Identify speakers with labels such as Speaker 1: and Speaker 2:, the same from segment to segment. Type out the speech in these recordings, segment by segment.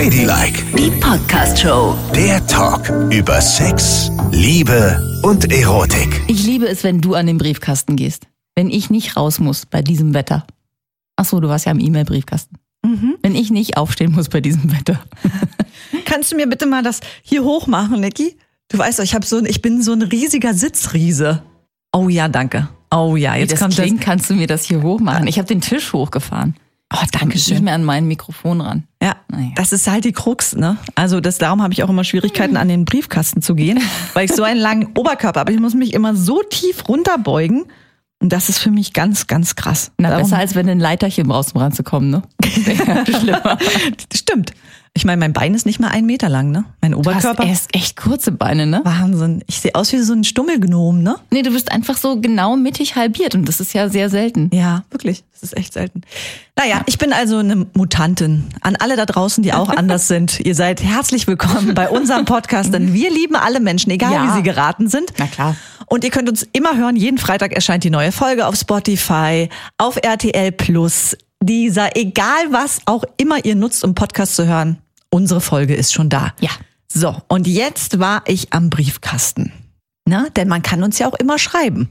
Speaker 1: Ladylike,
Speaker 2: Die Podcast-Show.
Speaker 1: der Talk über Sex, Liebe und Erotik.
Speaker 3: Ich liebe es, wenn du an den Briefkasten gehst. Wenn ich nicht raus muss bei diesem Wetter. Ach so, du warst ja im E-Mail-Briefkasten. Wenn ich nicht aufstehen muss bei diesem Wetter.
Speaker 4: Kannst du mir bitte mal das hier hoch machen, Niki? Du weißt doch, ich habe so ein, ich bin so ein riesiger Sitzriese. Oh ja, danke. Oh ja,
Speaker 3: Wie
Speaker 4: jetzt
Speaker 3: das
Speaker 4: kommt
Speaker 3: klingt, kannst du mir das hier hochmachen. Ich habe den Tisch hochgefahren.
Speaker 4: Oh, danke
Speaker 3: Nicht
Speaker 4: schön.
Speaker 3: mehr an mein Mikrofon ran.
Speaker 4: Ja,
Speaker 3: Naja.
Speaker 4: das ist halt die Krux, ne? Also das, darum habe ich auch immer Schwierigkeiten, an den Briefkasten zu gehen, weil ich so einen langen Oberkörper habe. Ich muss mich immer so tief runterbeugen. Und das ist für mich ganz, ganz krass.
Speaker 3: Na,
Speaker 4: Darum-
Speaker 3: besser als wenn ein Leiterchen brauchst, um ranzukommen, ne? Schlimmer.
Speaker 4: Stimmt. Ich meine, mein Bein ist nicht mal einen Meter lang, ne? Mein
Speaker 3: Du hast
Speaker 4: Oberkörper.
Speaker 3: erst echt kurze Beine, ne?
Speaker 4: Wahnsinn. Ich sehe aus wie so ein Stummelgnom, ne?
Speaker 3: Nee, du bist einfach so genau mittig halbiert und das ist ja sehr selten.
Speaker 4: Ja, wirklich. Das ist echt selten. Naja, ich bin also eine Mutantin. An alle da draußen, die auch anders sind. Ihr seid herzlich willkommen bei unserem Podcast, denn wir lieben alle Menschen, egal
Speaker 3: Ja.
Speaker 4: wie sie geraten sind.
Speaker 3: Na klar.
Speaker 4: Und ihr könnt uns immer hören. Jeden Freitag erscheint die neue Folge auf Spotify, auf RTL Plus, dieser, egal was auch immer ihr nutzt, um Podcast zu hören. Unsere Folge ist schon da.
Speaker 3: Ja.
Speaker 4: So, und jetzt war ich am Briefkasten. Na, denn man kann uns ja auch immer schreiben.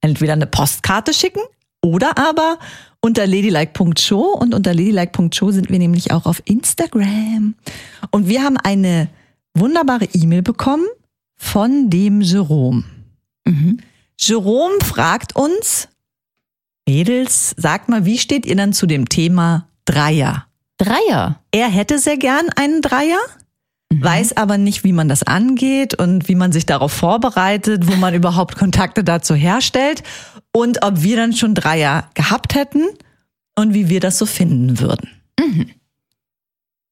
Speaker 4: Entweder eine Postkarte schicken oder aber unter ladylike.show und unter ladylike.show sind wir nämlich auch auf Instagram. Und wir haben eine wunderbare E-Mail bekommen von dem Jerome. Jerome fragt uns, Mädels, sagt mal, wie steht ihr dann zu dem Thema Dreier?
Speaker 3: Dreier.
Speaker 4: Er hätte sehr gern einen Dreier, weiß aber nicht, wie man das angeht und wie man sich darauf vorbereitet, wo man überhaupt Kontakte dazu herstellt und ob wir dann schon Dreier gehabt hätten und wie wir das so finden würden.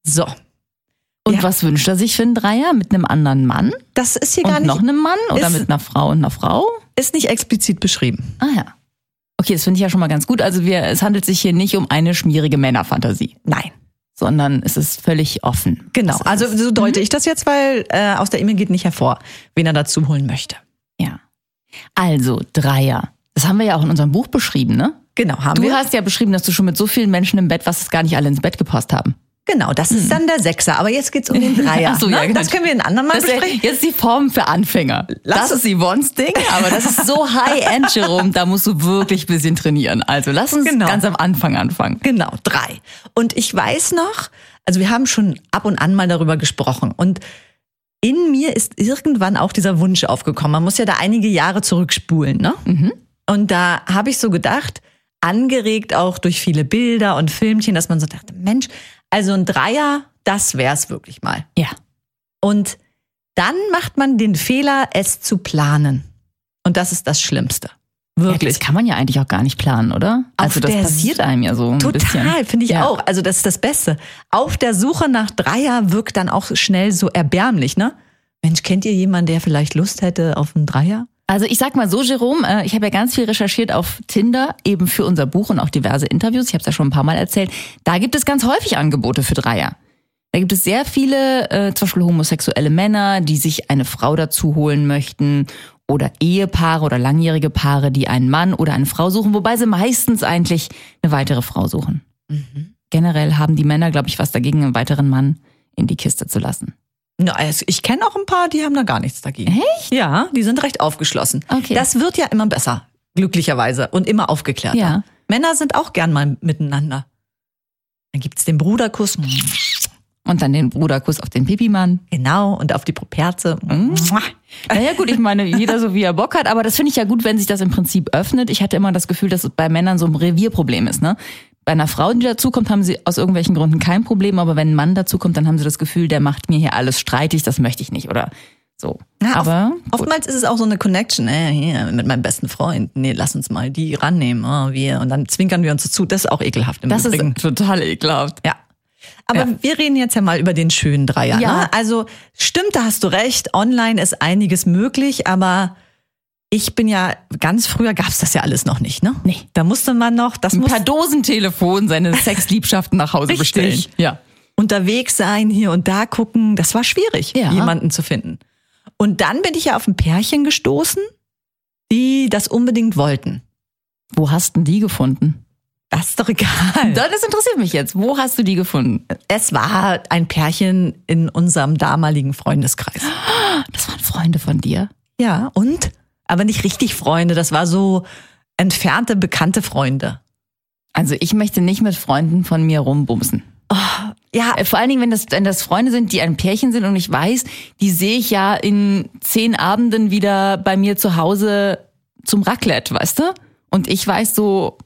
Speaker 4: So,
Speaker 3: Und
Speaker 4: Ja.
Speaker 3: was wünscht er sich für einen Dreier? Mit einem anderen Mann?
Speaker 4: das ist hier
Speaker 3: Und
Speaker 4: gar nicht,
Speaker 3: noch einem Mann? Oder mit einer Frau und einer Frau?
Speaker 4: ist nicht explizit beschrieben.
Speaker 3: Ah ja. Okay, das finde ich ja schon mal ganz gut. Also wir, es handelt sich hier nicht um eine schmierige Männerfantasie,
Speaker 4: Nein.
Speaker 3: sondern es ist völlig offen.
Speaker 4: Genau, also so deute ich das jetzt, weil äh, aus der E-Mail geht nicht hervor, wen er dazu holen möchte.
Speaker 3: ja. Also Dreier. Das haben wir ja auch in unserem Buch beschrieben, ne?
Speaker 4: Genau, haben
Speaker 3: Du
Speaker 4: wir.
Speaker 3: hast ja beschrieben, dass du schon mit so vielen Menschen im Bett warst, dass gar nicht alle ins Bett gepasst haben.
Speaker 4: Genau, das ist dann der Sechser, aber jetzt geht's um den Dreier.
Speaker 3: Ach so, ja, genau.
Speaker 4: Das können wir in anderen Mal
Speaker 3: Das ist
Speaker 4: besprechen.
Speaker 3: jetzt die Form für Anfänger.
Speaker 4: Lass
Speaker 3: das ist Yvonnes Ding, aber das ist so high-end, Jerome, da musst du wirklich ein bisschen trainieren. Also lass uns
Speaker 4: Genau.
Speaker 3: ganz am Anfang anfangen.
Speaker 4: Genau, drei. Und ich weiß noch, also wir haben schon ab und an mal darüber gesprochen und in mir ist irgendwann auch dieser Wunsch aufgekommen. Man muss ja da einige Jahre zurückspulen, ne? Und da habe ich so gedacht, angeregt auch durch viele Bilder und Filmchen, dass man so dachte, Mensch, also ein Dreier, das wär's wirklich mal.
Speaker 3: Ja.
Speaker 4: Und dann macht man den Fehler, es zu planen. Und das ist das Schlimmste.
Speaker 3: Ja,
Speaker 4: Wirklich.
Speaker 3: das kann man ja eigentlich auch gar nicht planen, oder?
Speaker 4: Auf
Speaker 3: Also das passiert einem ja so ein bisschen.
Speaker 4: Total, finde ich
Speaker 3: Ja.
Speaker 4: auch. Also das ist das Beste. Auf der Suche nach Dreier wirkt dann auch schnell so erbärmlich, ne? Mensch, kennt ihr jemanden, der vielleicht Lust hätte auf einen Dreier?
Speaker 3: Also ich sag mal so, Jerome, äh, ich habe ja ganz viel recherchiert auf Tinder, eben für unser Buch und auch diverse Interviews. Ich habe es ja schon ein paar Mal erzählt. Da gibt es ganz häufig Angebote für Dreier. Da gibt es sehr viele, äh, zum Beispiel homosexuelle Männer, die sich eine Frau dazu holen möchten oder Ehepaare oder langjährige Paare, die einen Mann oder eine Frau suchen, wobei sie meistens eigentlich eine weitere Frau suchen. Generell haben die Männer, glaube ich, was dagegen, einen weiteren Mann in die Kiste zu lassen.
Speaker 4: Ich kenne auch ein paar, die haben da gar nichts dagegen.
Speaker 3: Echt?
Speaker 4: Ja, die sind recht aufgeschlossen.
Speaker 3: Okay.
Speaker 4: Das wird ja immer besser, glücklicherweise, und immer aufgeklärter.
Speaker 3: Ja.
Speaker 4: Männer sind auch gern mal miteinander. Dann gibt's den Bruderkuss.
Speaker 3: Und dann den Bruderkuss auf den Pipimann.
Speaker 4: Genau, und auf die Properze.
Speaker 3: Naja gut, ich meine, jeder so wie er Bock hat, aber das finde ich ja gut, wenn sich das im Prinzip öffnet. Ich hatte immer das Gefühl, dass es bei Männern so ein Revierproblem ist, ne? Bei einer Frau, die dazukommt, haben sie aus irgendwelchen Gründen kein Problem, aber wenn ein Mann dazukommt, dann haben sie das Gefühl, der macht mir hier alles streitig, das möchte ich nicht oder so.
Speaker 4: Ja,
Speaker 3: aber
Speaker 4: oft, oftmals ist es auch so eine Connection, äh, hier, mit meinem besten Freund. Nee, lass uns mal die rannehmen, oh, wir. Und dann zwinkern wir uns zu. Das ist auch ekelhaft im
Speaker 3: das
Speaker 4: Übrigen.
Speaker 3: ist total ekelhaft.
Speaker 4: Ja. Aber
Speaker 3: Ja.
Speaker 4: wir reden jetzt ja mal über den schönen Dreier.
Speaker 3: Ja.
Speaker 4: Ne? Also stimmt, da hast du recht. Online ist einiges möglich, aber ich bin ja, ganz früher gab's das ja alles noch nicht, ne?
Speaker 3: Nee.
Speaker 4: Da musste man noch, das
Speaker 3: Ein
Speaker 4: muss
Speaker 3: paar Dosentelefon seine Sexliebschaften nach Hause
Speaker 4: Richtig.
Speaker 3: bestellen. Ja.
Speaker 4: unterwegs sein, hier und da gucken. Das war schwierig,
Speaker 3: Ja.
Speaker 4: jemanden zu finden. Und dann bin ich ja auf ein Pärchen gestoßen, die das unbedingt wollten.
Speaker 3: Wo hast denn die gefunden?
Speaker 4: Das ist doch egal.
Speaker 3: Das interessiert mich jetzt. Wo hast du die gefunden?
Speaker 4: Es war ein Pärchen in unserem damaligen Freundeskreis.
Speaker 3: Das waren Freunde von dir.
Speaker 4: Ja, und? Aber nicht richtig Freunde. Das war so entfernte, bekannte Freunde.
Speaker 3: Also ich möchte nicht mit Freunden von mir rumbumsen.
Speaker 4: Ja,
Speaker 3: Äh, Vor allen Dingen, wenn das, wenn das Freunde sind, die ein Pärchen sind und ich weiß, die sehe ich ja in zehn Abenden wieder bei mir zu Hause zum Raclette, weißt du? Und ich weiß so,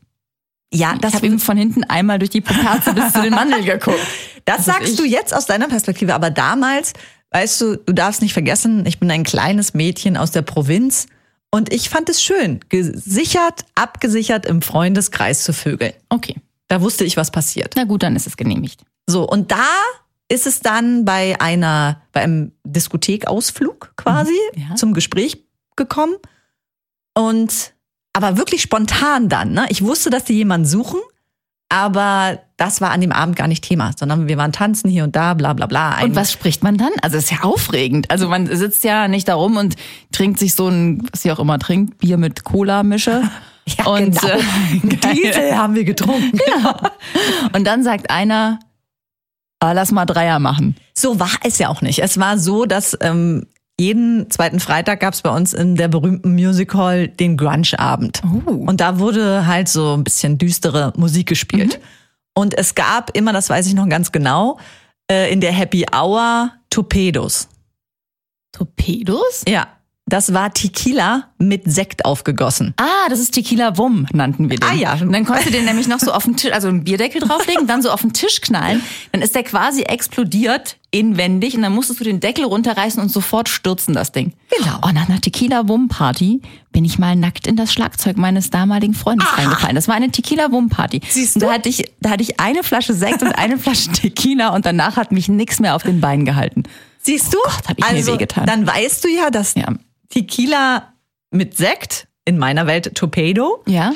Speaker 4: ja,
Speaker 3: ich
Speaker 4: das,
Speaker 3: habe ihm von hinten einmal durch die Pokerze bis zu den Mandeln geguckt.
Speaker 4: das sagst
Speaker 3: ich.
Speaker 4: du jetzt aus deiner Perspektive. Aber damals, weißt du, du darfst nicht vergessen, ich bin ein kleines Mädchen aus der Provinz und ich fand es schön, gesichert, abgesichert im Freundeskreis zu vögeln.
Speaker 3: Okay,
Speaker 4: Da wusste ich, was passiert.
Speaker 3: na gut, dann ist es genehmigt.
Speaker 4: So, und da ist es dann bei einer, bei einem Diskothekausflug quasi
Speaker 3: Mhm, ja.
Speaker 4: zum Gespräch gekommen. Und aber wirklich spontan dann, ne? Ich wusste, dass die jemanden suchen, aber das war an dem Abend gar nicht Thema, sondern wir waren tanzen hier und da, bla bla bla. Ein-
Speaker 3: Und was spricht man dann? Also es ist ja aufregend. Also man sitzt ja nicht da rum und trinkt sich so ein, was sie auch immer trinkt, Bier mit Cola-Mische.
Speaker 4: Ja,
Speaker 3: und,
Speaker 4: genau.
Speaker 3: äh,
Speaker 4: Diesel haben wir getrunken.
Speaker 3: und dann sagt einer, ah, lass mal Dreier machen.
Speaker 4: So war es ja auch nicht. Es war so, dass ähm, jeden zweiten Freitag gab es bei uns in der berühmten Music Hall den Grunge-Abend.
Speaker 3: Oh.
Speaker 4: Und da wurde halt so ein bisschen düstere Musik gespielt. Und es gab immer, das weiß ich noch ganz genau, äh, in der Happy Hour Torpedos.
Speaker 3: Torpedos?
Speaker 4: Ja. Das war Tequila mit Sekt aufgegossen.
Speaker 3: Ah, das ist Tequila Wum, nannten wir den.
Speaker 4: Ah, ja.
Speaker 3: Und dann konntest du den nämlich noch so auf den Tisch, also einen Bierdeckel drauflegen, dann so auf den Tisch knallen. Dann ist der quasi explodiert inwendig und dann musstest du den Deckel runterreißen und sofort stürzen das Ding.
Speaker 4: Genau.
Speaker 3: Oh, nach einer Tequila Wum Party bin ich mal nackt in das Schlagzeug meines damaligen Freundes reingefallen. Das war eine Tequila Wum Party.
Speaker 4: Siehst
Speaker 3: Und
Speaker 4: du?
Speaker 3: Da hatte ich, da hatte ich eine Flasche Sekt und eine Flasche Tequila und danach hat mich nichts mehr auf den Beinen gehalten.
Speaker 4: Siehst du?
Speaker 3: Gott, hab ich mir
Speaker 4: also,
Speaker 3: wehgetan.
Speaker 4: Dann weißt du ja, dass
Speaker 3: Ja.
Speaker 4: Tequila mit Sekt, in meiner Welt Torpedo,
Speaker 3: Ja,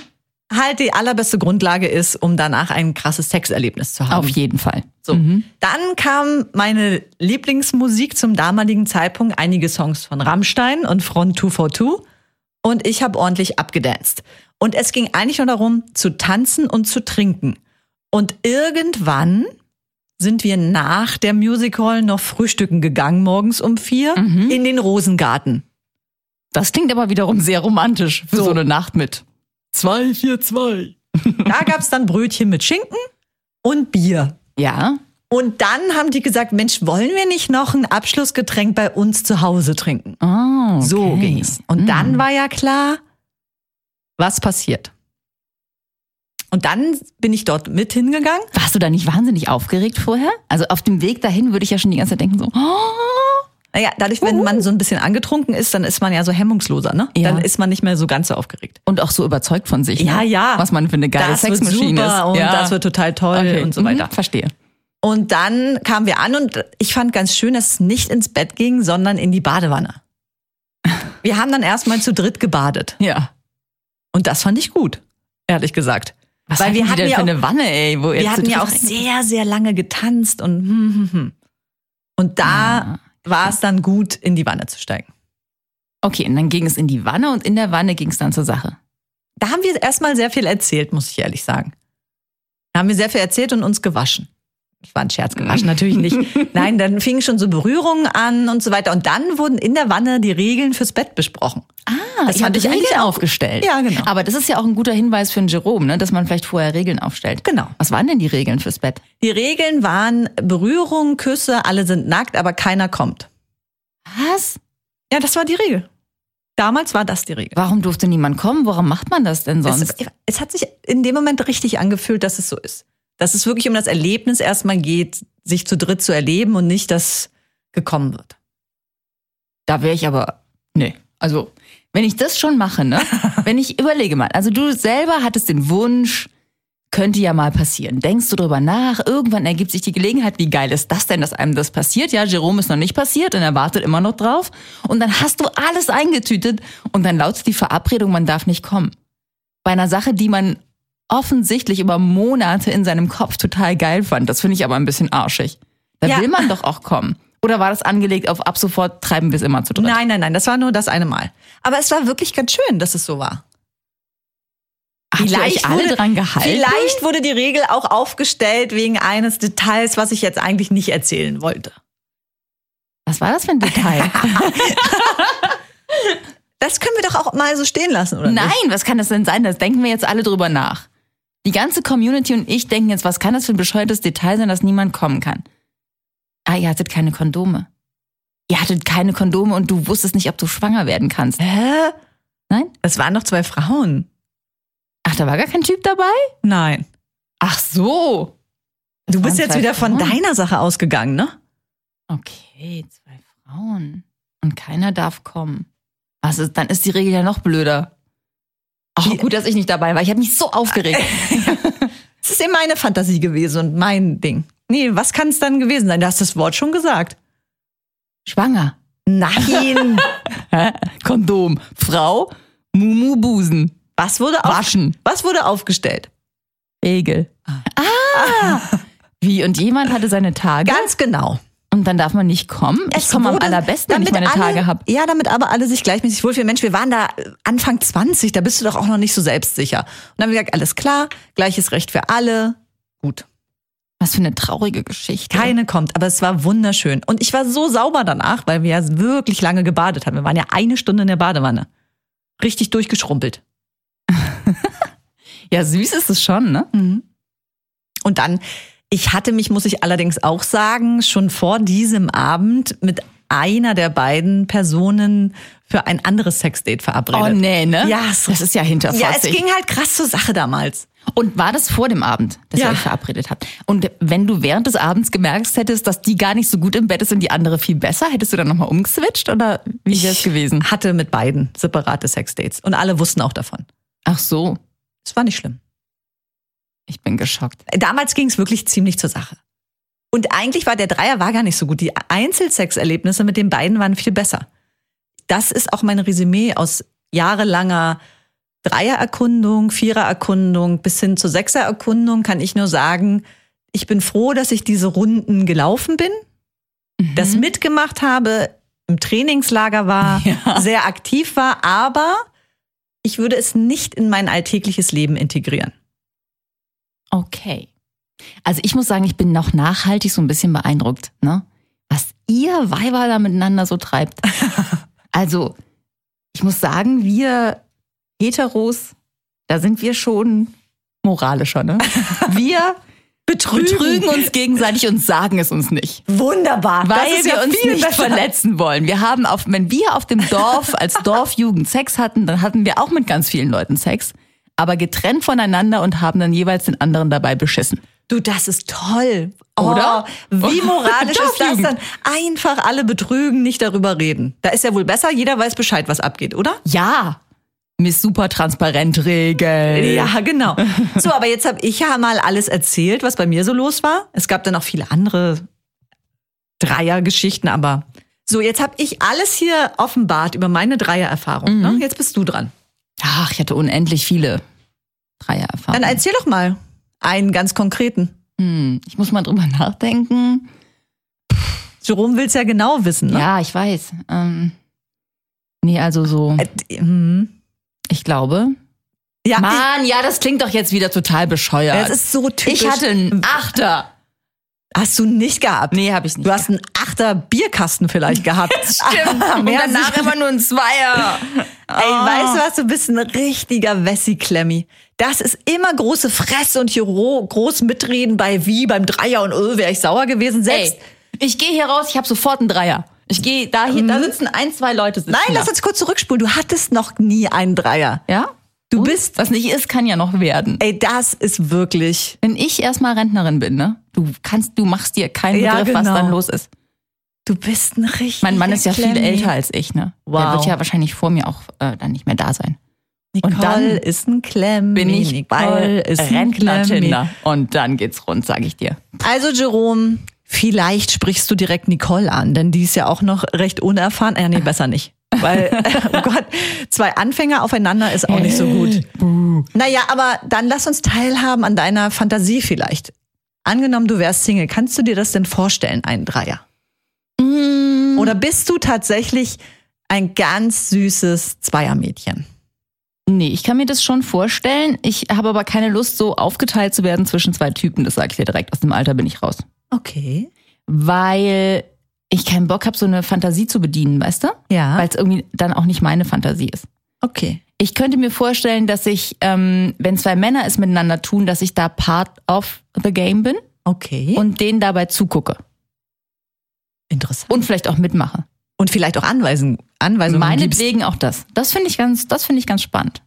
Speaker 4: halt die allerbeste Grundlage ist, um danach ein krasses Sexerlebnis zu haben.
Speaker 3: auf jeden Fall.
Speaker 4: So. Dann kam meine Lieblingsmusik zum damaligen Zeitpunkt, einige Songs von Rammstein und Front 242 und ich habe ordentlich abgedanced. Und es ging eigentlich nur darum, zu tanzen und zu trinken. Und irgendwann sind wir nach der Music Hall noch frühstücken gegangen, morgens um vier, in den Rosengarten.
Speaker 3: Das klingt aber wiederum sehr romantisch für so,
Speaker 4: So.
Speaker 3: eine Nacht mit 242.
Speaker 4: Da gab's dann Brötchen mit Schinken und Bier.
Speaker 3: Ja.
Speaker 4: Und dann haben die gesagt, Mensch, wollen wir nicht noch ein Abschlussgetränk bei uns zu Hause trinken?
Speaker 3: Oh, okay.
Speaker 4: So ging's. Und dann war ja klar, was passiert. Und dann bin ich dort mit hingegangen.
Speaker 3: Warst du da nicht wahnsinnig aufgeregt vorher? Also auf dem Weg dahin würde ich ja schon die ganze Zeit denken so, oh,
Speaker 4: Naja, dadurch, wenn man so ein bisschen angetrunken ist, dann ist man ja so hemmungsloser, ne?
Speaker 3: Ja.
Speaker 4: Dann ist man nicht mehr so ganz so aufgeregt.
Speaker 3: und auch so überzeugt von sich.
Speaker 4: Ja,
Speaker 3: ne?
Speaker 4: ja.
Speaker 3: Was man für eine geile
Speaker 4: das
Speaker 3: Sexmaschine ist.
Speaker 4: und
Speaker 3: ja.
Speaker 4: das wird total toll
Speaker 3: okay.
Speaker 4: und so weiter.
Speaker 3: Mhm, verstehe.
Speaker 4: Und dann kamen wir an und ich fand ganz schön, dass es nicht ins Bett ging, sondern in die Badewanne. Wir haben dann erstmal zu dritt gebadet.
Speaker 3: Ja.
Speaker 4: Und das fand ich gut, ehrlich gesagt.
Speaker 3: Was
Speaker 4: Weil wir
Speaker 3: hatten denn
Speaker 4: ja
Speaker 3: für
Speaker 4: auch-
Speaker 3: eine Wanne, ey? Wo ihr
Speaker 4: Wir hatten ja auch sehr, sehr lange getanzt und hm, hm, hm. Und da
Speaker 3: Ah,
Speaker 4: war es dann gut, in die Wanne zu steigen.
Speaker 3: Okay, und dann ging es in die Wanne und in der Wanne ging es dann zur Sache.
Speaker 4: Da haben wir erstmal sehr viel erzählt, muss ich ehrlich sagen. Da haben wir sehr viel erzählt und uns gewaschen. War ein Scherz gewaschen, natürlich nicht. Nein, dann fingen schon so Berührungen an und so weiter. Und dann wurden in der Wanne die Regeln fürs Bett besprochen.
Speaker 3: Ah,
Speaker 4: Das fand ich eigentlich
Speaker 3: aufgestellt.
Speaker 4: Ja, genau.
Speaker 3: Aber das ist ja auch ein guter Hinweis für einen Jerome, ne? dass man vielleicht vorher Regeln aufstellt.
Speaker 4: Genau.
Speaker 3: Was waren denn die Regeln fürs Bett?
Speaker 4: Die Regeln waren Berührung, Küsse, alle sind nackt, aber keiner kommt.
Speaker 3: Was?
Speaker 4: Ja, das war die Regel. Damals war das die Regel.
Speaker 3: Warum durfte niemand kommen? Warum macht man das denn sonst?
Speaker 4: Es, es hat sich in dem Moment richtig angefühlt, dass es so ist. Dass es wirklich um das Erlebnis erstmal geht, sich zu dritt zu erleben und nicht, dass gekommen wird.
Speaker 3: Da wäre ich aber, nee. Also, wenn ich das schon mache, ne? wenn ich überlege mal, also du selber hattest den Wunsch, könnte ja mal passieren. Denkst du drüber nach? Irgendwann ergibt sich die Gelegenheit. Wie geil ist das denn, dass einem das passiert? Ja, Jerome ist noch nicht passiert und er wartet immer noch drauf. Und dann hast du alles eingetütet und dann lautet die Verabredung, man darf nicht kommen. Bei einer Sache, die man offensichtlich über Monate in seinem Kopf total geil fand. Das finde ich aber ein bisschen arschig. Da
Speaker 4: Ja.
Speaker 3: will man doch auch kommen. Oder war das angelegt auf ab sofort treiben wir es immer zu dritt?
Speaker 4: Nein, nein, nein, das war nur das eine Mal. Aber es war wirklich ganz schön, dass es so war.
Speaker 3: Euch alle
Speaker 4: wurde,
Speaker 3: dran gehalten?
Speaker 4: Vielleicht wurde die Regel auch aufgestellt wegen eines Details, was ich jetzt eigentlich nicht erzählen wollte.
Speaker 3: Was war das für ein Detail?
Speaker 4: Das können wir doch auch mal so stehen lassen, oder
Speaker 3: Nein,
Speaker 4: nicht?
Speaker 3: was kann das denn sein? Das denken wir jetzt alle drüber nach. Die ganze Community und ich denken jetzt, was kann das für ein bescheuertes Detail sein, dass niemand kommen kann? Ah, ihr hattet keine Kondome. Ihr hattet keine Kondome und du wusstest nicht, ob du schwanger werden kannst.
Speaker 4: Hä?
Speaker 3: Nein?
Speaker 4: Es waren noch zwei Frauen.
Speaker 3: Ach, da war gar kein Typ dabei?
Speaker 4: Nein.
Speaker 3: Ach so.
Speaker 4: Du bist jetzt wieder von
Speaker 3: Frauen.
Speaker 4: deiner Sache ausgegangen, ne?
Speaker 3: Okay, zwei Frauen. Und keiner darf kommen. Was ist, dann ist die Regel ja noch blöder. Ach, gut, dass ich nicht dabei war. Ich habe mich so aufgeregt.
Speaker 4: Es ist eben meine Fantasie gewesen und mein Ding. Nee, was kann es dann gewesen sein? Du hast das Wort schon gesagt.
Speaker 3: Schwanger.
Speaker 4: Nein.
Speaker 3: Kondom. Frau. Mumu Busen.
Speaker 4: was wurde
Speaker 3: Waschen.
Speaker 4: Was wurde aufgestellt?
Speaker 3: Regel. Ah. Wie? Und jemand hatte seine Tage
Speaker 4: Ganz genau.
Speaker 3: Und dann darf man nicht kommen? Ich komme am allerbesten, wenn ich
Speaker 4: damit
Speaker 3: meine
Speaker 4: alle,
Speaker 3: Tage habe.
Speaker 4: Ja, damit aber alle sich gleichmäßig wohlfühlen. Mensch, wir waren da äh, Anfang 20, da bist du doch auch noch nicht so selbstsicher. Und dann haben wir gesagt, alles klar, gleiches Recht für alle. Gut.
Speaker 3: Was für eine traurige Geschichte.
Speaker 4: Keine kommt, aber es war wunderschön. Und ich war so sauber danach, weil wir ja wirklich lange gebadet haben. Wir waren ja eine Stunde in der Badewanne. Richtig durchgeschrumpelt.
Speaker 3: Ja, süß ist es schon, ne?
Speaker 4: Und dann, ich hatte mich, muss ich allerdings auch sagen, schon vor diesem Abend mit einer der beiden Personen für ein anderes Sexdate verabredet.
Speaker 3: Oh nee, ne?
Speaker 4: Ja, es-
Speaker 3: das ist ja hinterfotzig.
Speaker 4: Ja, es ging halt krass zur Sache damals.
Speaker 3: Und war das vor dem Abend, dass
Speaker 4: Ja.
Speaker 3: ihr euch verabredet habt? Und wenn du während des Abends gemerkt hättest, dass die gar nicht so gut im Bett ist und die andere viel besser, hättest du dann nochmal umgeswitcht oder wie wäre es gewesen?
Speaker 4: Hatte mit beiden separate Sexdates und alle wussten auch davon.
Speaker 3: Ach so,
Speaker 4: Es war nicht schlimm.
Speaker 3: Ich bin geschockt.
Speaker 4: Damals ging es wirklich ziemlich zur Sache. Und eigentlich war der Dreier war gar nicht so gut. Die Einzelsexerlebnisse mit den beiden waren viel besser. Das ist auch mein Resümee aus jahrelanger Dreiererkundung, Vierererkundung bis hin zur Sechsererkundung kann ich nur sagen, ich bin froh, dass ich diese Runden gelaufen bin, das mitgemacht habe, im Trainingslager war,
Speaker 3: Ja.
Speaker 4: sehr aktiv war, aber ich würde es nicht in mein alltägliches Leben integrieren.
Speaker 3: Okay. Also ich muss sagen, ich bin noch nachhaltig so ein bisschen beeindruckt, ne? Was ihr Weiber da miteinander so treibt. Also, ich muss sagen, wir Heteros, da sind wir schon moralischer, ne? Wir betrügen uns gegenseitig und sagen es uns nicht.
Speaker 4: Wunderbar.
Speaker 3: Weil
Speaker 4: das ist
Speaker 3: wir
Speaker 4: ja
Speaker 3: uns
Speaker 4: viel
Speaker 3: nicht
Speaker 4: besser.
Speaker 3: verletzen wollen. Wir haben auf, wenn wir auf dem Dorf als Dorfjugend Sex hatten, dann hatten wir auch mit ganz vielen Leuten Sex, aber getrennt voneinander und haben dann jeweils den anderen dabei beschissen.
Speaker 4: Du, das ist toll.
Speaker 3: Oder?
Speaker 4: Oh, wie moralisch ist das dann? Einfach alle betrügen, nicht darüber reden. Da ist ja wohl besser, jeder weiß Bescheid, was abgeht, oder?
Speaker 3: Ja, Miss Super Transparent Regel.
Speaker 4: Ja, genau. So, aber jetzt habe ich ja mal alles erzählt, was bei mir so los war. Es gab dann noch viele andere Dreiergeschichten, aber so, jetzt habe ich alles hier offenbart über meine Dreiererfahrung. Ne? Jetzt bist du dran.
Speaker 3: Ach, ich hatte unendlich viele Dreiererfahrungen.
Speaker 4: Dann erzähl doch mal einen ganz konkreten.
Speaker 3: Hm, ich muss mal drüber nachdenken.
Speaker 4: Jerome will's ja genau wissen. Ne?
Speaker 3: Ja, ich weiß. Ähm, nee, also so,
Speaker 4: Äh, mhm.
Speaker 3: ich glaube.
Speaker 4: Ja,
Speaker 3: Mann, ja, das klingt doch jetzt wieder total bescheuert.
Speaker 4: Das ist so typisch.
Speaker 3: ich hatte einen Achter.
Speaker 4: Hast du nicht gehabt?
Speaker 3: Nee, habe ich nicht.
Speaker 4: Du hast einen Achter Bierkasten vielleicht gehabt.
Speaker 3: Stimmt. Und
Speaker 4: Mehr
Speaker 3: danach immer nur ein Zweier.
Speaker 4: Ey, weißt du was? Du bist ein richtiger Wessi-Klemmi. Das ist immer große Fresse und hier ro- groß mitreden bei wie, beim Dreier und öh, wäre ich sauer gewesen. Selbst.
Speaker 3: Ey, ich gehe hier raus, ich habe sofort einen Dreier. Ich gehe da hier, da sitzen ein, zwei Leute sitzen
Speaker 4: Mhm. Nein,
Speaker 3: da.
Speaker 4: lass uns kurz zurückspulen. Du hattest noch nie einen Dreier.
Speaker 3: Ja?
Speaker 4: Du
Speaker 3: Und?
Speaker 4: bist-
Speaker 3: Was nicht ist, kann ja noch werden.
Speaker 4: Ey, das ist wirklich.
Speaker 3: Wenn ich erstmal Rentnerin bin, ne? Du kannst, du machst dir keinen
Speaker 4: Ja,
Speaker 3: Begriff, was
Speaker 4: genau.
Speaker 3: dann los ist.
Speaker 4: Du bist ein richtig.
Speaker 3: Mein Mann ist ja viel älter als ich, ne? Der
Speaker 4: Wow.
Speaker 3: wird ja wahrscheinlich vor mir auch äh, dann nicht mehr da sein.
Speaker 4: Nicole
Speaker 3: Und dann
Speaker 4: ist ein Klemmi.
Speaker 3: Bin ich
Speaker 4: Nicole
Speaker 3: bei
Speaker 4: ist ein Klemmi.
Speaker 3: Rentner-Tinder. Und dann geht's rund, sag ich dir.
Speaker 4: Also Jerome, vielleicht sprichst du direkt Nicole an, denn die ist ja auch noch recht unerfahren. Ja, nee, besser nicht. Weil, oh Gott, zwei Anfänger aufeinander ist auch nicht so gut. Naja, aber dann lass uns teilhaben an deiner Fantasie vielleicht. Angenommen, du wärst Single, kannst du dir das denn vorstellen, einen Dreier?
Speaker 3: Mm.
Speaker 4: Oder bist du tatsächlich ein ganz süßes Zweiermädchen?
Speaker 3: Nee, ich kann mir das schon vorstellen. Ich habe aber keine Lust, so aufgeteilt zu werden zwischen zwei Typen. Das sage ich dir direkt. Aus dem Alter bin ich raus.
Speaker 4: Okay.
Speaker 3: Weil ich keinen Bock habe, so eine Fantasie zu bedienen, weißt du?
Speaker 4: Ja.
Speaker 3: Weil es irgendwie dann auch nicht meine Fantasie ist.
Speaker 4: Okay.
Speaker 3: Ich könnte mir vorstellen, dass ich, ähm, wenn zwei Männer es miteinander tun, dass ich da part of the game bin
Speaker 4: Okay.
Speaker 3: und denen dabei zugucke.
Speaker 4: interessant.
Speaker 3: Und vielleicht auch mitmache.
Speaker 4: Und vielleicht auch Anweisen, Anweisungen gibst.
Speaker 3: Meinetwegen auch das. Das finde ich ganz, das finde ich ganz spannend.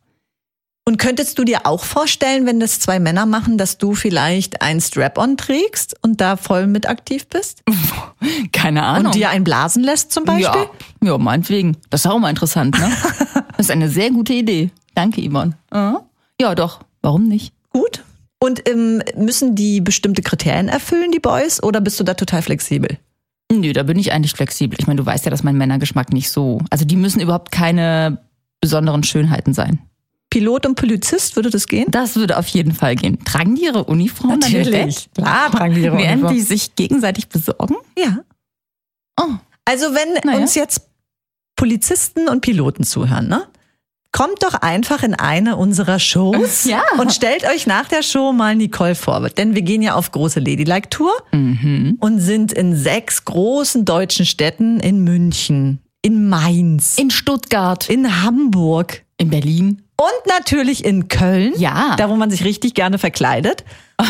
Speaker 4: Und könntest du dir auch vorstellen, wenn das zwei Männer machen, dass du vielleicht ein Strap-on trägst und da voll mit aktiv bist?
Speaker 3: Keine Ahnung.
Speaker 4: Und dir ein blasen lässt zum Beispiel?
Speaker 3: Ja, ja, meinetwegen. Das ist auch mal interessant, ne? Das ist eine sehr gute Idee. Danke, Yvonne. Ja, Ja, doch. Warum nicht?
Speaker 4: Gut. Und ähm, müssen die bestimmte Kriterien erfüllen, die Boys, oder bist du da total flexibel?
Speaker 3: Nö, da bin ich eigentlich flexibel. Ich meine, du weißt ja, dass mein Männergeschmack nicht so. Also die müssen überhaupt keine besonderen Schönheiten sein.
Speaker 4: Pilot und Polizist, würde das gehen?
Speaker 3: Das würde auf jeden Fall gehen. Tragen die ihre Uniform
Speaker 4: Natürlich. Klar tragen die ihre Uniform.
Speaker 3: die sich gegenseitig besorgen?
Speaker 4: Ja.
Speaker 3: Oh.
Speaker 4: Also wenn
Speaker 3: Naja.
Speaker 4: uns jetzt Polizisten und Piloten zuhören, ne? Kommt doch einfach in eine unserer Shows
Speaker 3: Ja.
Speaker 4: und stellt euch nach der Show mal Nicole vor. Denn wir gehen ja auf große Ladylike-Tour
Speaker 3: Mhm.
Speaker 4: und sind in sechs großen deutschen Städten in München, in Mainz,
Speaker 3: In Stuttgart.
Speaker 4: in Hamburg
Speaker 3: In Berlin.
Speaker 4: Und natürlich in Köln.
Speaker 3: Ja.
Speaker 4: Da, wo man sich richtig gerne verkleidet.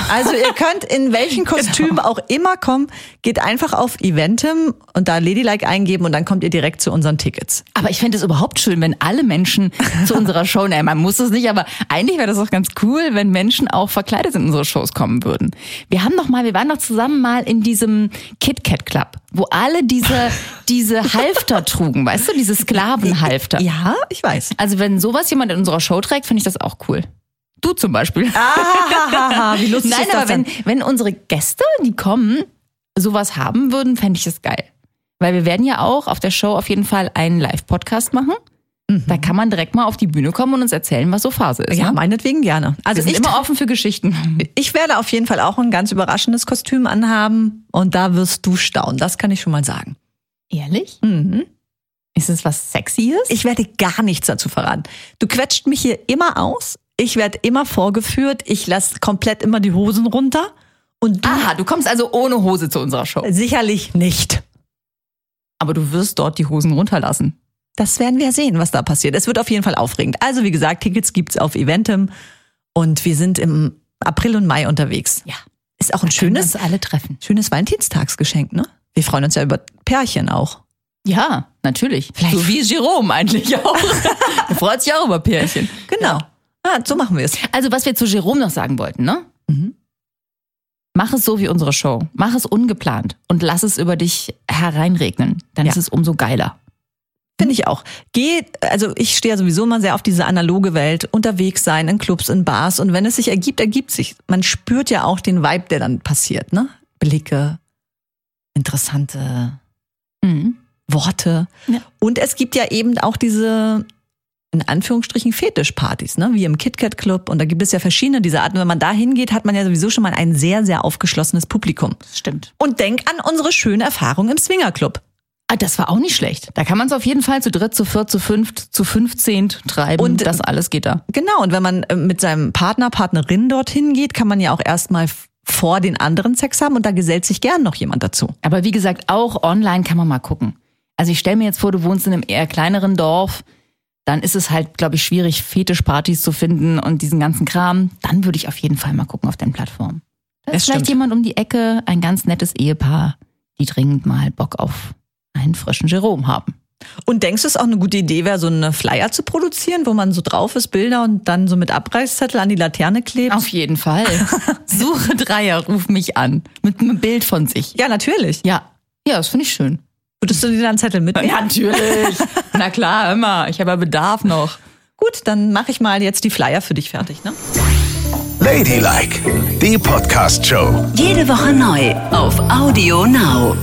Speaker 4: Also ihr könnt in welchen Kostüm auch immer kommen, geht einfach auf Eventim und da Ladylike eingeben und dann kommt ihr direkt zu unseren Tickets.
Speaker 3: Aber ich fände es überhaupt schön, wenn alle Menschen zu unserer Show, naja, man muss es nicht, aber eigentlich wäre das auch ganz cool, wenn Menschen auch verkleidet in unsere Shows kommen würden. Wir haben noch mal, wir waren noch zusammen mal in diesem Kit Kat Club, wo alle diese, diese Halfter trugen, weißt du, diese Sklavenhalfter.
Speaker 4: Ja, ich weiß.
Speaker 3: Also wenn sowas jemand in unserer Show trägt, finde ich das auch cool. Du zum Beispiel.
Speaker 4: Ah, wie lustig
Speaker 3: Nein,
Speaker 4: ist das
Speaker 3: aber wenn, wenn unsere Gäste, die kommen, sowas haben würden, fände ich das geil. Weil wir werden ja auch auf der Show auf jeden Fall einen Live-Podcast machen. Da kann man direkt mal auf die Bühne kommen und uns erzählen, was so Phase ist.
Speaker 4: Ja,
Speaker 3: ne?
Speaker 4: meinetwegen gerne. Also
Speaker 3: wir sind
Speaker 4: ich,
Speaker 3: immer offen für Geschichten.
Speaker 4: ich werde auf jeden Fall auch ein ganz überraschendes Kostüm anhaben und da wirst du staunen. Das kann ich schon mal sagen.
Speaker 3: Ehrlich?
Speaker 4: Mhm.
Speaker 3: Ist es was Sexyes?
Speaker 4: Ich werde gar nichts dazu verraten. Du quetscht mich hier immer aus. Ich werde immer vorgeführt. Ich lasse komplett immer die Hosen runter. Und du
Speaker 3: Aha, du kommst also ohne Hose zu unserer Show.
Speaker 4: sicherlich nicht.
Speaker 3: Aber du wirst dort die Hosen runterlassen.
Speaker 4: Das werden wir sehen, was da passiert. Es wird auf jeden Fall aufregend. Also wie gesagt, Tickets gibt's auf Eventim und wir sind im April und Mai unterwegs.
Speaker 3: Ja.
Speaker 4: Ist auch ein schönes,
Speaker 3: alle treffen.
Speaker 4: schönes Valentinstagsgeschenk, ne? Wir freuen uns ja über Pärchen auch.
Speaker 3: Ja, natürlich.
Speaker 4: Vielleicht-
Speaker 3: So wie Jerome eigentlich auch. er freut sich auch über Pärchen.
Speaker 4: Genau. Ah, so machen wir es.
Speaker 3: Also, was wir zu Jerome noch sagen wollten, ne?
Speaker 4: Mhm.
Speaker 3: Mach es so wie unsere Show. Mach es ungeplant und lass es über dich hereinregnen. Dann
Speaker 4: Ja.
Speaker 3: ist es umso geiler.
Speaker 4: Finde ich auch. Geh, also ich stehe ja sowieso immer sehr auf diese analoge Welt, unterwegs sein in Clubs, in Bars und wenn es sich ergibt, ergibt sich. Man spürt ja auch den Vibe, der dann passiert, ne? Blicke, interessante
Speaker 3: Mhm.
Speaker 4: Worte.
Speaker 3: Ja.
Speaker 4: Und es gibt ja eben auch diese in Anführungsstrichen Fetischpartys, ne? wie im KitKat Club. Und da gibt es ja verschiedene dieser Arten. Wenn man da hingeht, hat man ja sowieso schon mal ein sehr, sehr aufgeschlossenes Publikum.
Speaker 3: Das stimmt.
Speaker 4: Und denk an unsere schöne Erfahrung im Swinger Club.
Speaker 3: Ah, das war auch nicht schlecht. Da kann man es auf jeden Fall zu dritt, zu viert, zu fünft, zu fünfzehnt treiben.
Speaker 4: Und-
Speaker 3: das alles geht da.
Speaker 4: Genau, und wenn man äh, mit seinem Partner, Partnerin dorthin geht, kann man ja auch erstmal vor den anderen Sex haben und da gesellt sich gern noch jemand dazu.
Speaker 3: Aber wie gesagt, auch online kann man mal gucken. Also ich stelle mir jetzt vor, du wohnst in einem eher kleineren Dorf, dann ist es halt, glaube ich, schwierig, Fetischpartys zu finden und diesen ganzen Kram. Dann würde ich auf jeden Fall mal gucken auf den Plattformen. Da ist vielleicht jemand um die Ecke, ein ganz nettes Ehepaar, die dringend mal Bock auf einen frischen Jerome haben.
Speaker 4: Und denkst du, es auch eine gute Idee wäre, so eine Flyer zu produzieren, wo man so drauf ist, Bilder und dann so mit Abreißzettel an die Laterne klebt?
Speaker 3: Auf jeden Fall. Suche Dreier, ruf mich an. Mit einem Bild von sich.
Speaker 4: Ja, natürlich.
Speaker 3: Ja. Ja, das finde ich schön.
Speaker 4: Würdest du dir dann einen Zettel mitnehmen?
Speaker 3: Ja, natürlich. Na klar, immer. Ich habe ja Bedarf noch.
Speaker 4: Gut, dann mache ich mal jetzt die Flyer für dich fertig, ne?
Speaker 1: Ladylike, die Podcast-Show.
Speaker 2: Jede Woche neu auf Audio Now.